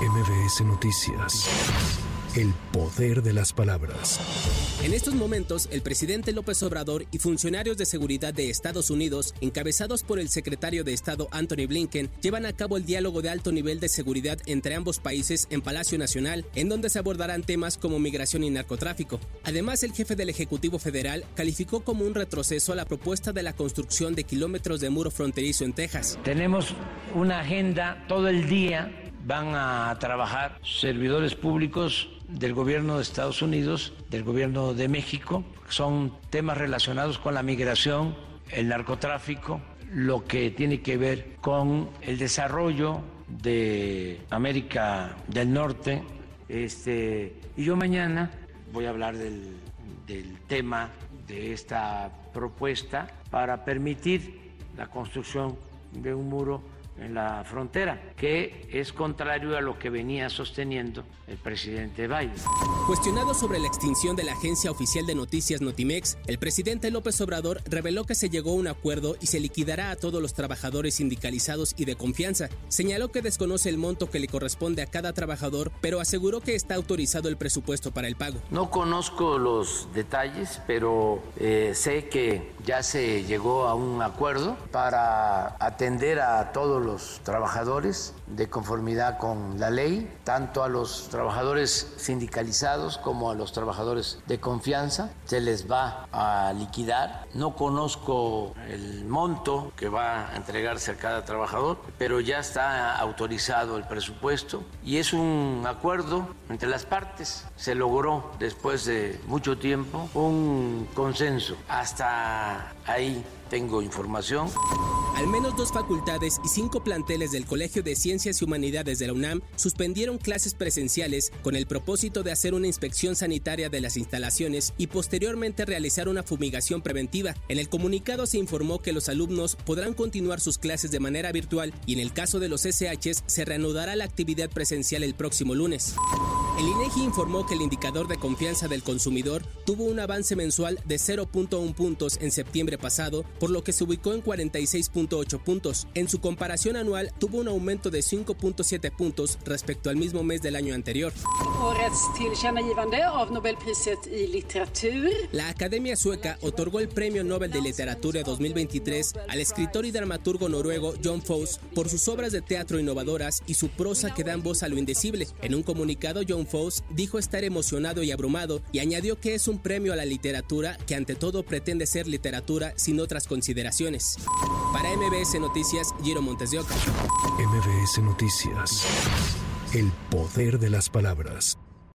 MBS Noticias. El poder de las palabras. En estos momentos, el presidente López Obrador y funcionarios de seguridad de Estados Unidos, encabezados por el secretario de Estado Anthony Blinken, llevan a cabo el diálogo de alto nivel de seguridad entre ambos países en Palacio Nacional, en donde se abordarán temas como migración y narcotráfico. Además, el jefe del Ejecutivo Federal calificó como un retroceso la propuesta de la construcción de kilómetros de muro fronterizo en Texas. Tenemos una agenda todo el día van a trabajar servidores públicos del gobierno de Estados Unidos, del gobierno de México. Son temas relacionados con la migración, el narcotráfico, lo que tiene que ver con el desarrollo de América del Norte. Este, y yo mañana voy a hablar del, del tema de esta propuesta para permitir la construcción de un muro en la frontera, que es contrario a lo que venía sosteniendo el presidente Biden. Cuestionado sobre la extinción de la agencia oficial de noticias Notimex, el presidente López Obrador reveló que se llegó a un acuerdo y se liquidará a todos los trabajadores sindicalizados y de confianza. Señaló que desconoce el monto que le corresponde a cada trabajador, pero aseguró que está autorizado el presupuesto para el pago. No conozco los detalles, pero eh, sé que ya se llegó a un acuerdo para atender a todos los trabajadores de conformidad con la ley, tanto a los trabajadores sindicalizados como a los trabajadores de confianza. Se les va a liquidar. No conozco el monto que va a entregarse a cada trabajador, pero ya está autorizado el presupuesto y es un acuerdo entre las partes. Se logró después de mucho tiempo un consenso. Hasta ahí tengo información. Al menos dos facultades y cinco planteles del Colegio de Ciencias y Humanidades de la UNAM suspendieron clases presenciales con el propósito de hacer una inspección sanitaria de las instalaciones y posteriormente realizar una fumigación preventiva. En el comunicado se informó que los alumnos podrán continuar sus clases de manera virtual y en el caso de los SHs se reanudará la actividad presencial el próximo lunes. El INEGI informó que el indicador de confianza del consumidor tuvo un avance mensual de 0.1 puntos en septiembre pasado, por lo que se ubicó en 46.8 puntos. En su comparación anual tuvo un aumento de 5.7 puntos respecto al mismo mes del año anterior. La Academia Sueca otorgó el Premio Nobel de Literatura 2023 al escritor y dramaturgo noruego John Fosse por sus obras de teatro innovadoras y su prosa que dan voz a lo indecible. En un comunicado, John Fosse dijo estar emocionado y abrumado y añadió que es un premio a la literatura que ante todo pretende ser literatura sin otras consideraciones. Para MBS Noticias, Giro Montes de Oca. MBS Noticias. El poder de las palabras.